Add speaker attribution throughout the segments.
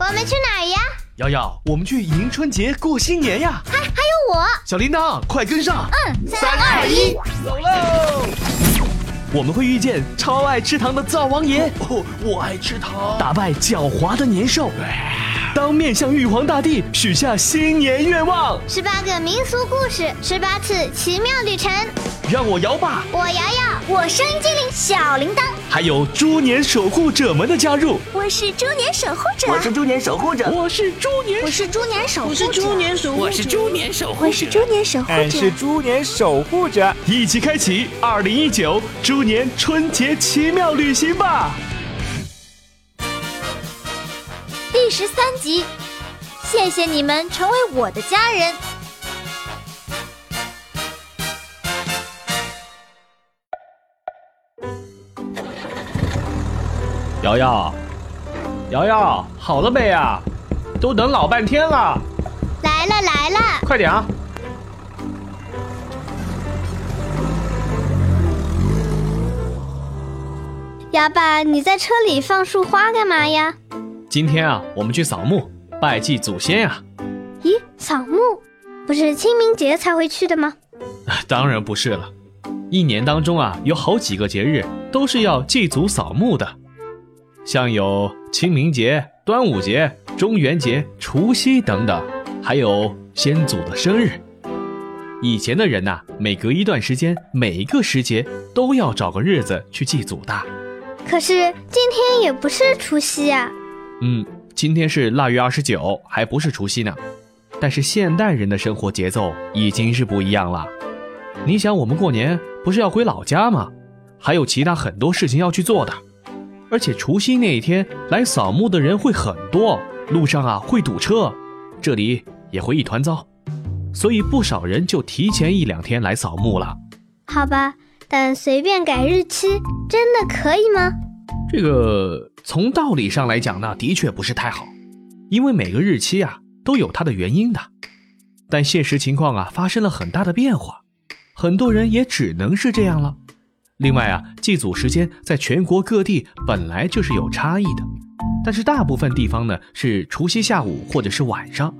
Speaker 1: 我们去哪儿呀？
Speaker 2: 瑶瑶，我们去迎春节过新年呀！
Speaker 1: 还还有我，
Speaker 2: 小铃铛，快跟上！
Speaker 1: 嗯，三二一，
Speaker 2: 走喽！我们会遇见超爱吃糖的灶王爷，
Speaker 3: 哦，我爱吃糖，
Speaker 2: 打败狡猾的年兽。当面向玉皇大帝许下新年愿望，
Speaker 1: 十八个民俗故事，十八次奇妙旅程。
Speaker 2: 让我摇吧，
Speaker 1: 我摇摇，我声音精灵小铃铛，
Speaker 2: 还有猪年守护者们的加入。
Speaker 4: 我是猪年守护者，
Speaker 3: 我是猪年守护者，
Speaker 2: 我是猪年，
Speaker 4: 我是猪年守护者，
Speaker 5: 我是猪年守护者，
Speaker 4: 我是猪年守护者，我是猪年守护者，
Speaker 6: 我是猪年守护者，
Speaker 2: 一起开启二零一九猪年春节奇妙旅行吧。
Speaker 4: 第十三集，谢谢你们成为我的家人。
Speaker 2: 瑶瑶，瑶瑶，好了没呀？都等老半天了。
Speaker 1: 来了来了，
Speaker 2: 快点啊！
Speaker 1: 哑巴，你在车里放束花干嘛呀？
Speaker 2: 今天啊，我们去扫墓拜祭祖先呀。
Speaker 1: 咦，扫墓不是清明节才会去的吗？
Speaker 2: 当然不是了，一年当中啊，有好几个节日都是要祭祖扫墓的，像有清明节、端午节、中元节、除夕等等，还有先祖的生日。以前的人呐、每隔一段时间，每一个时节都要找个日子去祭祖的。
Speaker 1: 可是今天也不是除夕啊。
Speaker 2: 嗯，今天是腊月二十九，还不是除夕呢。但是现代人的生活节奏已经是不一样了。你想，我们过年不是要回老家吗？还有其他很多事情要去做的。而且除夕那一天来扫墓的人会很多，路上啊会堵车，这里也会一团糟。所以不少人就提前一两天来扫墓了。
Speaker 1: 好吧，但随便改日期真的可以吗？
Speaker 2: 这个从道理上来讲呢，的确不是太好，因为每个日期啊都有它的原因的。但现实情况啊发生了很大的变化，很多人也只能是这样了。另外啊，祭祖时间在全国各地本来就是有差异的，但是大部分地方呢是除夕下午或者是晚上，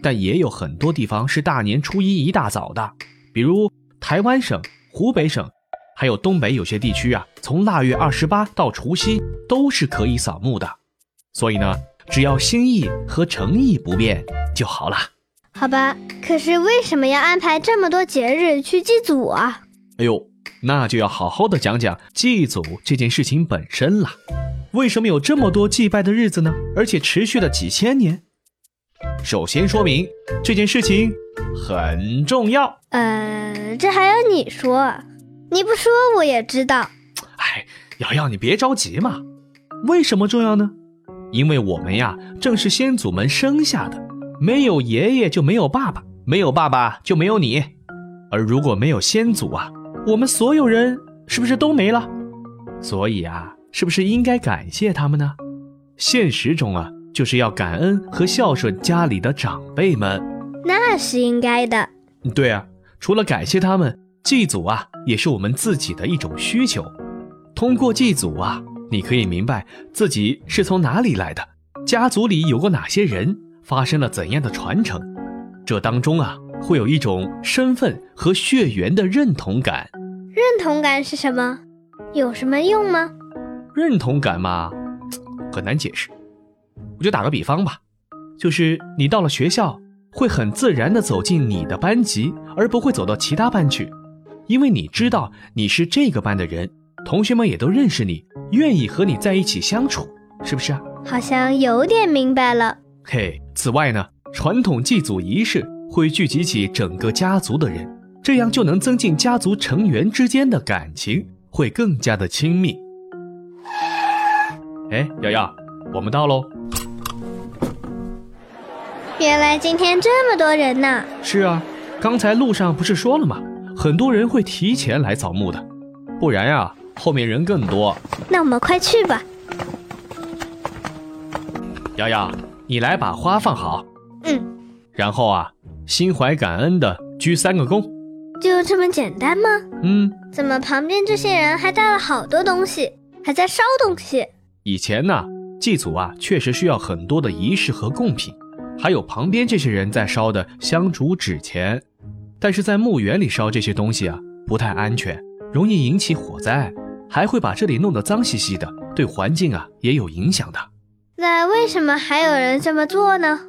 Speaker 2: 但也有很多地方是大年初一一大早的，比如台湾省、湖北省。还有东北有些地区啊，从腊月二十八到除夕都是可以扫墓的，所以呢，只要心意和诚意不变就好了。
Speaker 1: 好吧，可是为什么要安排这么多节日去祭祖啊？
Speaker 2: 哎呦，那就要好好的讲讲祭祖这件事情本身了。为什么有这么多祭拜的日子呢？而且持续了几千年。首先说明这件事情很重要。
Speaker 1: 呃，这还要你说？你不说我也知道。
Speaker 2: 哎，瑶瑶，你别着急嘛。为什么重要呢？因为我们呀，正是先祖们生下的，没有爷爷就没有爸爸，没有爸爸就没有你。而如果没有先祖啊，我们所有人是不是都没了？所以啊，是不是应该感谢他们呢？现实中啊，就是要感恩和孝顺家里的长辈们。
Speaker 1: 那是应该的。
Speaker 2: 对啊，除了感谢他们。祭祖啊，也是我们自己的一种需求。通过祭祖啊，你可以明白自己是从哪里来的，家族里有过哪些人，发生了怎样的传承。这当中啊，会有一种身份和血缘的认同感。
Speaker 1: 认同感是什么？有什么用吗？
Speaker 2: 认同感嘛，很难解释。我就打个比方吧，就是你到了学校，会很自然的走进你的班级，而不会走到其他班去。因为你知道你是这个班的人，同学们也都认识你，愿意和你在一起相处，是不是啊？
Speaker 1: 好像有点明白了。
Speaker 2: 嘿，此外呢，传统祭祖仪式会聚集起整个家族的人，这样就能增进家族成员之间的感情，会更加的亲密。哎，瑶瑶，我们到喽。
Speaker 1: 原来今天这么多人呢。
Speaker 2: 是啊，刚才路上不是说了吗？很多人会提前来扫墓的，不然呀，后面人更多。
Speaker 1: 那我们快去吧。
Speaker 2: 瑶瑶，你来把花放好。
Speaker 1: 嗯。
Speaker 2: 然后啊，心怀感恩的鞠三个躬。
Speaker 1: 就这么简单吗？
Speaker 2: 嗯。
Speaker 1: 怎么旁边这些人还带了好多东西，还在烧东西？
Speaker 2: 以前呢，祭祖啊，确实需要很多的仪式和贡品，还有旁边这些人在烧的香烛纸钱。但是在墓园里烧这些东西啊，不太安全，容易引起火灾，还会把这里弄得脏兮兮的，对环境啊也有影响的。
Speaker 1: 那为什么还有人这么做呢？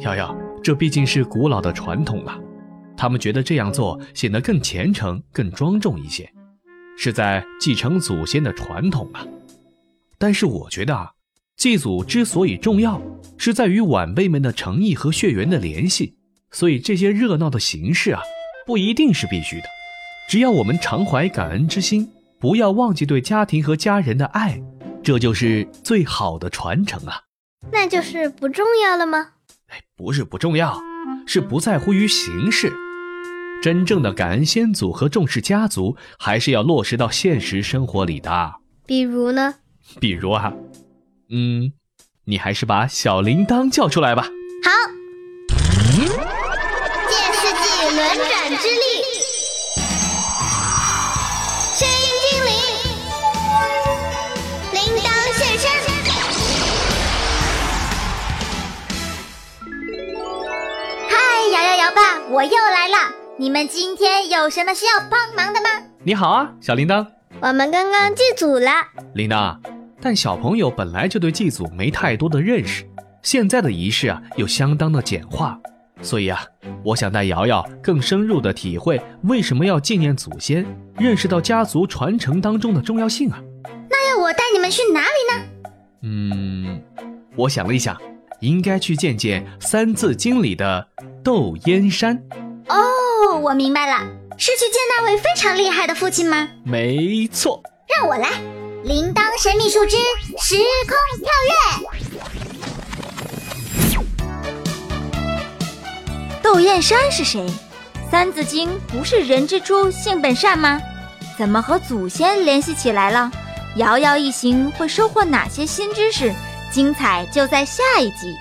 Speaker 2: 瑶瑶，这毕竟是古老的传统了，他们觉得这样做显得更虔诚、更庄重一些，是在继承祖先的传统啊。但是我觉得啊。祭祖之所以重要，是在于晚辈们的诚意和血缘的联系，所以这些热闹的形式啊，不一定是必须的。只要我们常怀感恩之心，不要忘记对家庭和家人的爱，这就是最好的传承啊。
Speaker 1: 那就是不重要了吗？
Speaker 2: 哎，不是不重要，是不在乎于形式。真正的感恩先祖和重视家族，还是要落实到现实生活里的。
Speaker 1: 比如呢？
Speaker 2: 比如啊。嗯，你还是把小铃铛叫出来
Speaker 4: 吧。我又来了。你们今天有什么需要帮忙的吗？
Speaker 2: 你好啊，小铃铛。
Speaker 1: 我们刚刚祭祖了。
Speaker 2: 铃铛。但小朋友本来就对祭祖没太多的认识，现在的仪式啊又相当的简化，所以啊，我想带瑶瑶更深入的体会为什么要纪念祖先，认识到家族传承当中的重要性啊。
Speaker 4: 那要我带你们去哪里呢？
Speaker 2: 嗯，我想了一想，应该去见见《三字经》里的窦燕山。
Speaker 4: 哦，我明白了，是去见那位非常厉害的父亲吗？
Speaker 2: 没错，
Speaker 4: 让我来。铃铛神秘树枝，时空跳跃。窦燕山是谁？《三字经》不是人之初性本善吗？怎么和祖先联系起来了？瑶瑶一行会收获哪些新知识？精彩就在下一集。